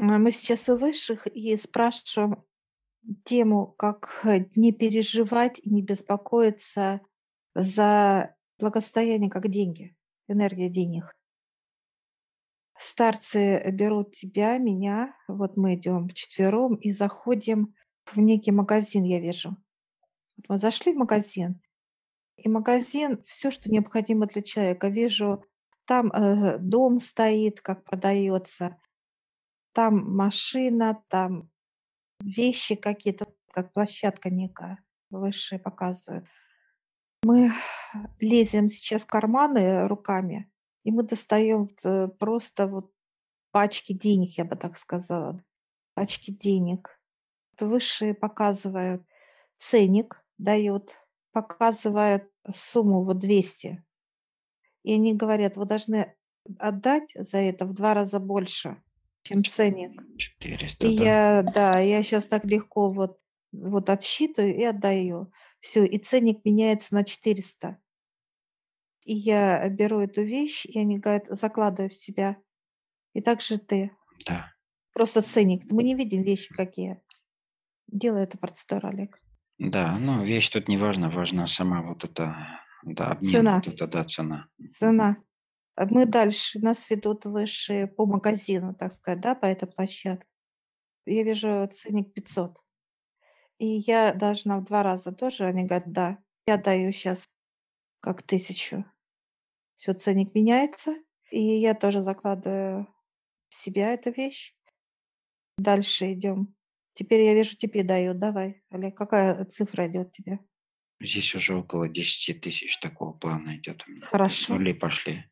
А, мы сейчас у высших и спрашиваем тему, как э, не переживать и не беспокоиться за благосостояние, как деньги, энергия денег. Старцы берут тебя, меня, вот мы идем вчетвером и заходим в некий магазин, я вижу. Вот мы зашли в магазин, и магазин, все, что необходимо для человека. Вижу, там э, дом стоит, как продается, там машина, там вещи какие-то, как площадка некая высшая показывает. Мы лезем сейчас в карманы руками, и мы достаем э, просто вот пачки денег, я бы так сказала, пачки денег. Высшие показывают ценник, дают, показывают сумму вот 200. И они говорят, вы должны отдать за это в два раза больше чем ценник. 400, И да. я, да, я сейчас так легко вот, вот отсчитываю и отдаю. Все, и ценник меняется на 400. И я беру эту вещь, и они говорят, закладываю в себя. И так же ты. Да. Просто ценник. Мы не видим вещи какие. Делай эту процедуру, Олег. Да, ну вещь тут не важна, важна сама вот эта, да, обмен, Цена. вот эта, да, цена. Цена. А Мы дальше, нас ведут выше по магазину, так сказать, да, по этой площадке. Я вижу ценник 500. И я должна в два раза тоже, они говорят, да, я даю сейчас как тысячу. Все, ценник меняется, и я тоже закладываю в себя эту вещь. Дальше идем. Теперь я вижу, тебе дают. Давай, Олег, какая цифра идет тебе? Здесь уже около 10 тысяч такого плана идет у меня. Хорошо. нули пошли.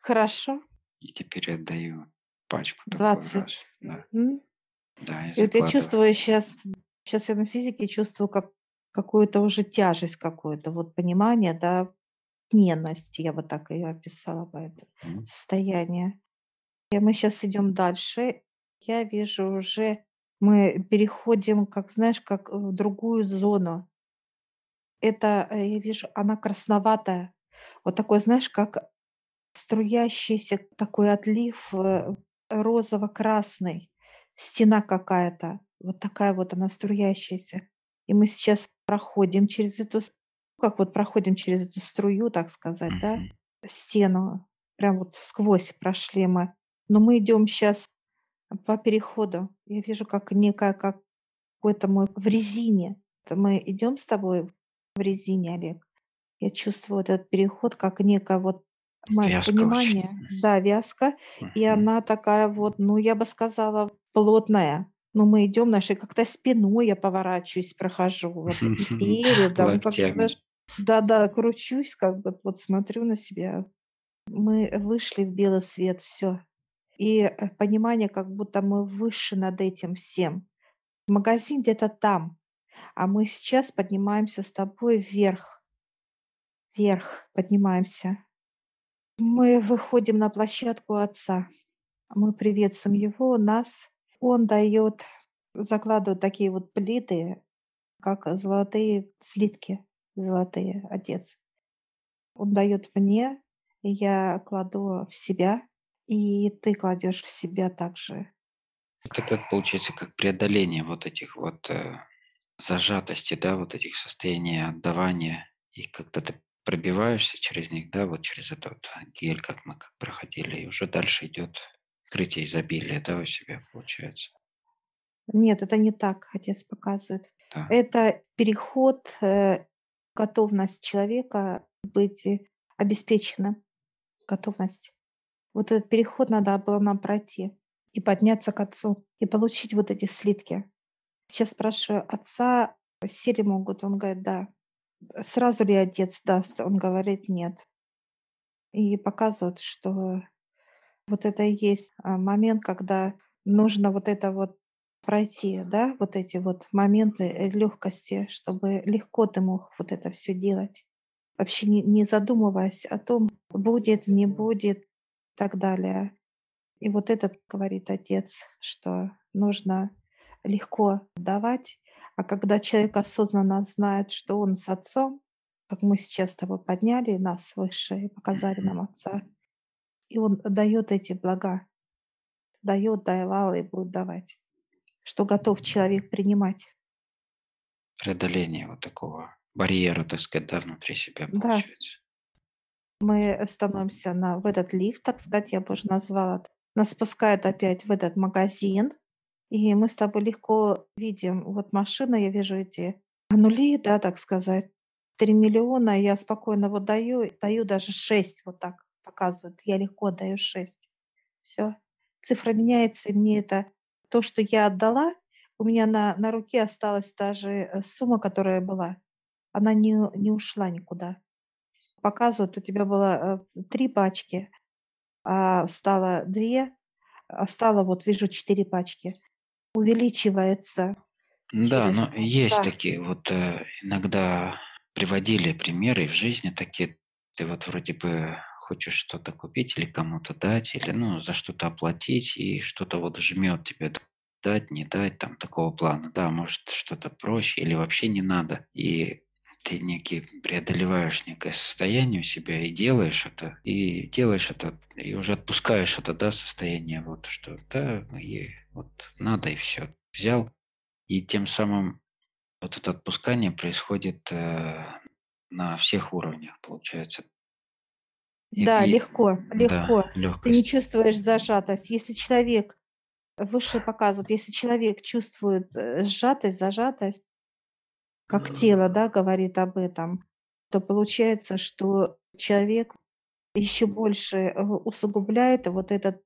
Хорошо. И теперь отдаю пачку такую 20. раз. Да, М? да, я И вот я чувствую сейчас, сейчас я на физике чувствую как какую-то уже тяжесть какую-то, вот понимание, да, ненность, я бы так ее описала бы это Мгм. состояние. И мы сейчас идем дальше. Я вижу уже, мы переходим, как знаешь, как в другую зону. Это, э, я вижу, она красноватая. Вот такой, знаешь, как струящийся такой отлив э, розово-красный. Стена какая-то. Вот такая вот она струящаяся. И мы сейчас проходим через эту, как вот проходим через эту струю, так сказать, да, Мгм. стену. Прям вот сквозь прошли мы. Но мы идем сейчас по переходу. Я вижу, как некая, как какой-то мы в резине. Мы идем с тобой в резине, Олег. Я чувствую вот этот переход, как некое вот мое Вязко понимание, очень. да, вязка, и Мгм. она такая вот, ну, я бы сказала, плотная. Но мы идем нашей как-то спиной я поворачиваюсь, прохожу, вот, и передом, да-да, кручусь, как бы, вот смотрю на себя. Мы вышли в белый свет, все. И э, понимание, как будто мы выше над этим всем. Магазин где-то там, а мы сейчас поднимаемся с тобой вверх, вверх поднимаемся. Мы выходим на площадку отца. Мы приветствуем его, нас. Он дает, закладывает такие вот плиты, как золотые слитки, золотые, отец. Он дает мне, я кладу в себя, и ты кладешь в себя также. Это как получается, как преодоление вот этих вот э, зажатости, да, вот этих состояний отдавания. И когда ты пробиваешься через них, да, вот через этот гель, как мы проходили, и уже дальше идет открытие изобилия, да, у себя получается. Нет, это не так, отец показывает. Да. Это переход, э, готовность человека быть э, обеспеченным, готовность. Вот этот переход надо было нам пройти и подняться к отцу, и получить вот эти слитки. Сейчас спрашиваю отца, все ли могут? Он говорит, да. Сразу ли отец даст? Он говорит, нет. И показывают, что вот это и есть а, момент, когда нужно вот это вот пройти, да, вот эти вот моменты легкости, чтобы легко ты мог вот это все делать, вообще не, не задумываясь о том, будет, не будет и так далее. И вот этот говорит отец, что нужно легко давать, а когда человек осознанно знает, что он с отцом, как мы сейчас с тобой подняли нас выше и показали нам отца, и он дает эти блага, дает, давал и будет давать. Что готов человек принимать. Преодоление вот такого барьера, так сказать, да, внутри себя Да, получается. мы становимся на, в этот лифт, так сказать, я бы уже назвала. Нас спускают опять в этот магазин, и мы с тобой легко видим, вот машина, я вижу эти нули, да, так сказать, 3 миллиона, я спокойно вот даю, даю даже 6, вот так показывают, я легко даю 6. Все, цифра меняется, и мне это то, что я отдала, у меня на, на руке осталась та же э, сумма, которая была. Она не, не ушла никуда. Показывают, у тебя было э, три пачки, а стало две, а стало, вот вижу, четыре пачки. Увеличивается Да, через... но есть Да, такие вот э, иногда приводили примеры в жизни такие. Ты вот вроде бы хочешь что-то купить или кому-то дать, или ну за что-то оплатить, и что-то вот жмет тебе дать, не дать, там такого плана. Да, может что-то проще или вообще не надо. И ты некий преодолеваешь некое состояние у себя и делаешь это, и делаешь это, и уже отпускаешь это, да, состояние, вот, что да, и вот надо, и все. Взял, и тем самым вот это отпускание происходит э, на всех уровнях, получается. И, да, и легко, да, легко. Ты не чувствуешь зажатость. Если человек, выше показывают, если человек чувствует э, сжатость, зажатость, как тело, да, говорит об этом, то получается, что человек еще больше э, усугубляет, и вот этот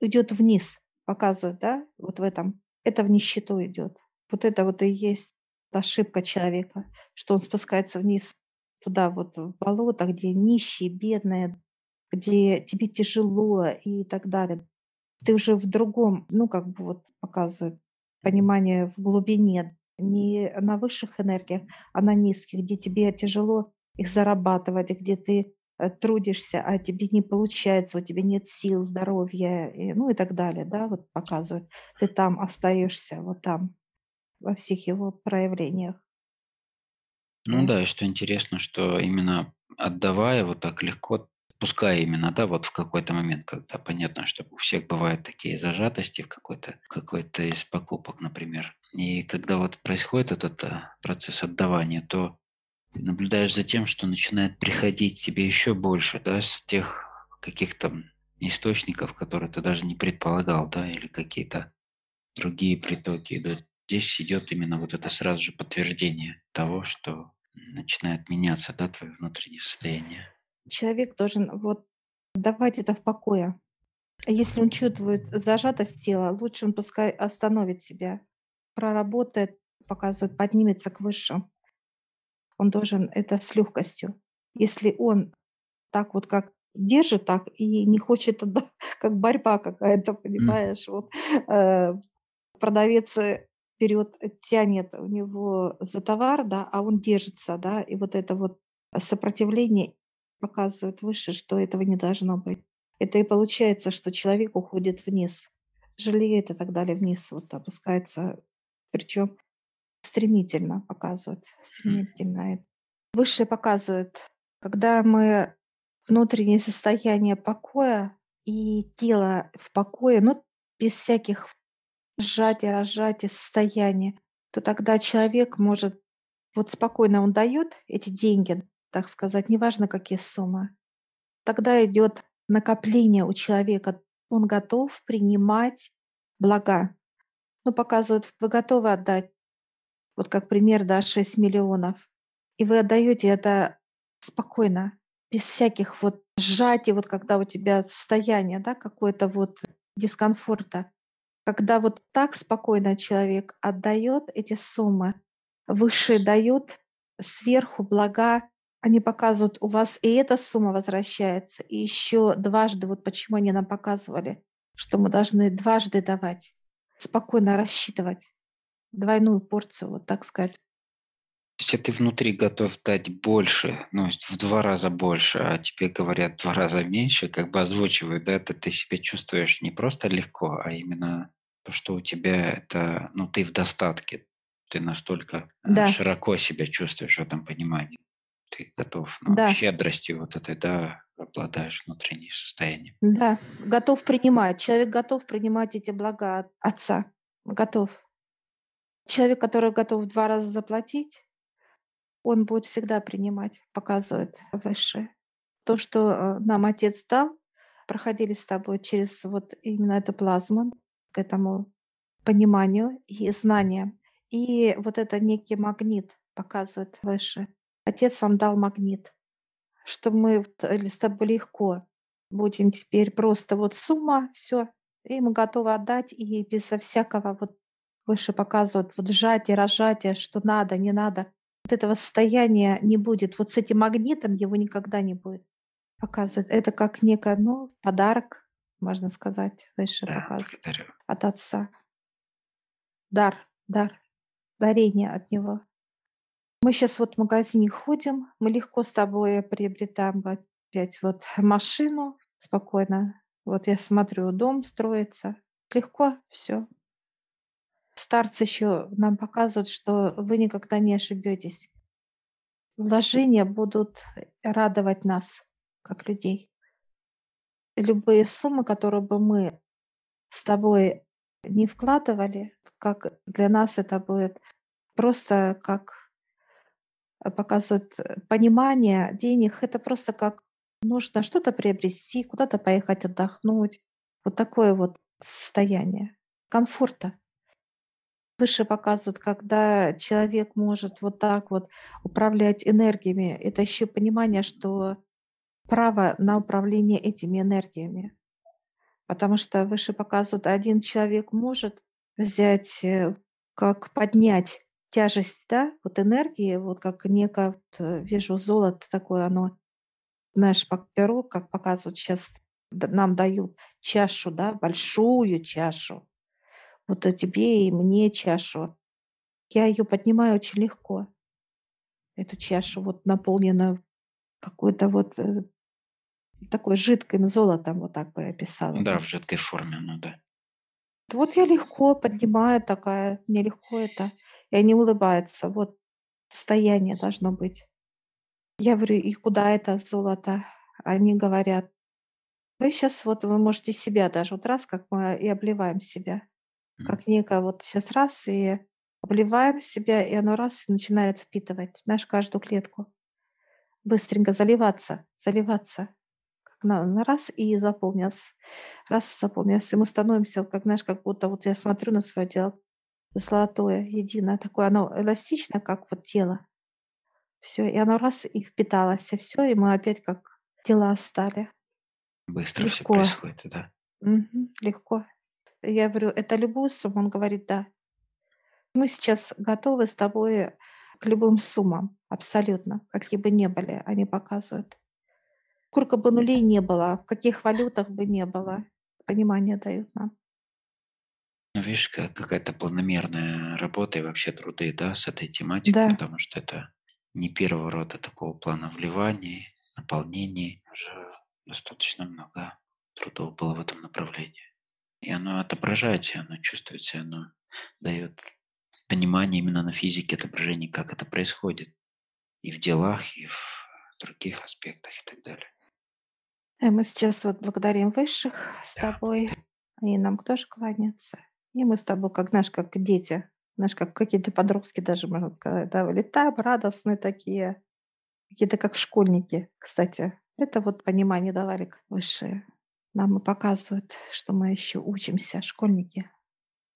идет вниз, показывает, да, вот в этом. Это в нищету идет. Вот это вот и есть ошибка человека, что он спускается вниз туда вот в болото, где нищие, бедные, где тебе тяжело и так далее. Ты уже в другом, ну, как бы вот показывает понимание в глубине, не на высших энергиях, а на низких, где тебе тяжело их зарабатывать, где ты трудишься, а тебе не получается, у тебя нет сил, здоровья, и, ну и так далее, да, вот показывает. Ты там остаешься, вот там, во всех его проявлениях. Ну Да. и что интересно, что именно отдавая вот так легко, пускай именно, да, вот в какой-то момент, когда понятно, что у всех бывают такие зажатости в какой-то какой-то из покупок, например. И когда вот происходит этот а, процесс отдавания, то ты наблюдаешь за тем, что начинает приходить тебе еще больше, да, с тех каких-то источников, которые ты даже не предполагал, да, или какие-то другие притоки идут. Здесь идет именно вот это сразу же подтверждение того, что начинает меняться, да, твое внутреннее состояние. Человек должен вот давать это в покое. Если он чувствует зажатость тела, лучше он пускай остановит себя, проработает, показывает, поднимется к высшим. Он должен это с легкостью. Если он так вот как держит так и не хочет, как борьба какая-то, понимаешь, вот э, продавец э, вперед тянет у него за товар, да, а он держится, да, и вот это вот сопротивление показывает выше, что этого не должно быть. Это и получается, что человек уходит вниз, жалеет и так далее вниз, вот опускается, причем стремительно показывает, м. стремительно. Высшее показывает, когда мы внутреннее состояние покоя и тело в покое, ну, без всяких сжатия, разжатия состояния, то тогда человек может, вот спокойно он дает эти деньги, так сказать, неважно какие суммы, тогда идет накопление у человека, он готов принимать блага. Ну, показывают, вы готовы отдать, вот как пример, да, 6 миллионов, и вы отдаете это спокойно, без всяких вот сжатий, вот когда у тебя состояние, да, какое-то вот дискомфорта. Когда вот так спокойно человек отдает эти суммы, выше дает сверху блага, они показывают, у вас и эта сумма возвращается, и еще дважды, вот почему они нам показывали, что мы должны дважды давать, спокойно рассчитывать двойную порцию, вот так сказать. Если ты внутри готов дать больше, ну, в два раза больше, а тебе говорят в два раза меньше, как бы озвучивают, да, это ты себя чувствуешь не просто легко, а именно то, что у тебя это, ну, ты в достатке, ты настолько а, Да, широко себя чувствуешь в этом понимании. Ты готов, но Да, щедростью вот этой, да, обладаешь внутренним состоянием. да, готов принимать. Человек готов принимать эти блага от Отца. Готов. Человек, который готов в два раза заплатить, он будет всегда принимать, показывает Высшее. То, что э, нам Отец дал, проходили с тобой через вот именно эту плазму, к этому пониманию и знаниям. И вот это некий магнит показывает выше. Отец вам дал магнит, что мы э, с тобой легко будем теперь просто вот сумма, все, и мы готовы отдать, и безо всякого вот выше показывают вот сжатие, разжатие, что надо, не надо. Вот этого состояния не будет. Вот с этим магнитом его никогда не будет. Показывает. Это как некое, ну, подарок, можно сказать, выше Да, показывает благодарю. от отца. Дар, дар, дарение от него. Мы сейчас вот в магазине ходим, мы легко с тобой приобретаем опять вот машину спокойно. Вот я смотрю, дом строится. Легко все. Старцы еще нам показывают, что вы никогда не ошибетесь. Вложения будут радовать нас, как людей. Любые суммы, которые бы мы с тобой не вкладывали, как для нас это будет просто как э, показывает э, понимание денег, это просто как нужно что-то приобрести, куда-то поехать отдохнуть. Вот такое вот состояние комфорта. Выше показывают, когда человек может вот так вот управлять энергиями, это еще понимание, что право на управление этими энергиями. Потому что выше показывают, один человек может взять, э, как поднять тяжесть, да, вот энергии, вот как некое, вот, э, вижу золото такое, оно, знаешь, по перу, как показывают сейчас, нам дают чашу, да, большую чашу. Вот тебе и мне чашу. Я ее поднимаю очень легко. Эту чашу вот наполненную какой-то вот э, такой жидким золотом, вот так бы я описала Да, в жидкой форме, ну да. Вот я легко поднимаю такая, мне легко это. И они улыбаются. Вот состояние должно быть. Я говорю, и куда это золото? Они говорят, вы сейчас вот, вы можете себя даже, вот раз, как мы и обливаем себя. Как некое вот сейчас раз и обливаем себя, и оно раз и начинает впитывать, знаешь, каждую клетку. Быстренько заливаться, заливаться. Как на, на раз и заполнился. Раз и заполнился. И мы становимся, как, знаешь, как будто вот я смотрю на свое тело, золотое, единое, такое, оно эластичное, как вот тело. Все, и оно раз и впиталось, и все, и мы опять как тела стали. Быстро все Легко. происходит, да. Мгм. Легко. Я говорю, это любую сумму? Он говорит, да. Мы сейчас готовы с тобой к любым суммам, абсолютно, какие бы ни были, они показывают. Сколько бы нулей не было, в каких валютах бы не было, понимание дают нам. Ну, видишь, как какая-то планомерная работа и вообще труды, да, с этой тематикой, Да, потому что это не первого рода такого плана вливаний, наполнений. Уже достаточно много трудов было в этом направлении. И оно отображается, оно чувствуется, оно дает понимание именно на физике отображений, как это происходит. И в делах, и в других аспектах и так далее. и мы сейчас вот благодарим высших с Да. тобой, они нам тоже кланяются. И мы с тобой, как, знаешь, как дети, знаешь, как какие-то подростки даже, можно сказать, да, летаем радостные такие, какие-то как школьники, кстати. Это вот понимание давали высшие. Нам и показывают, что мы еще учимся, школьники.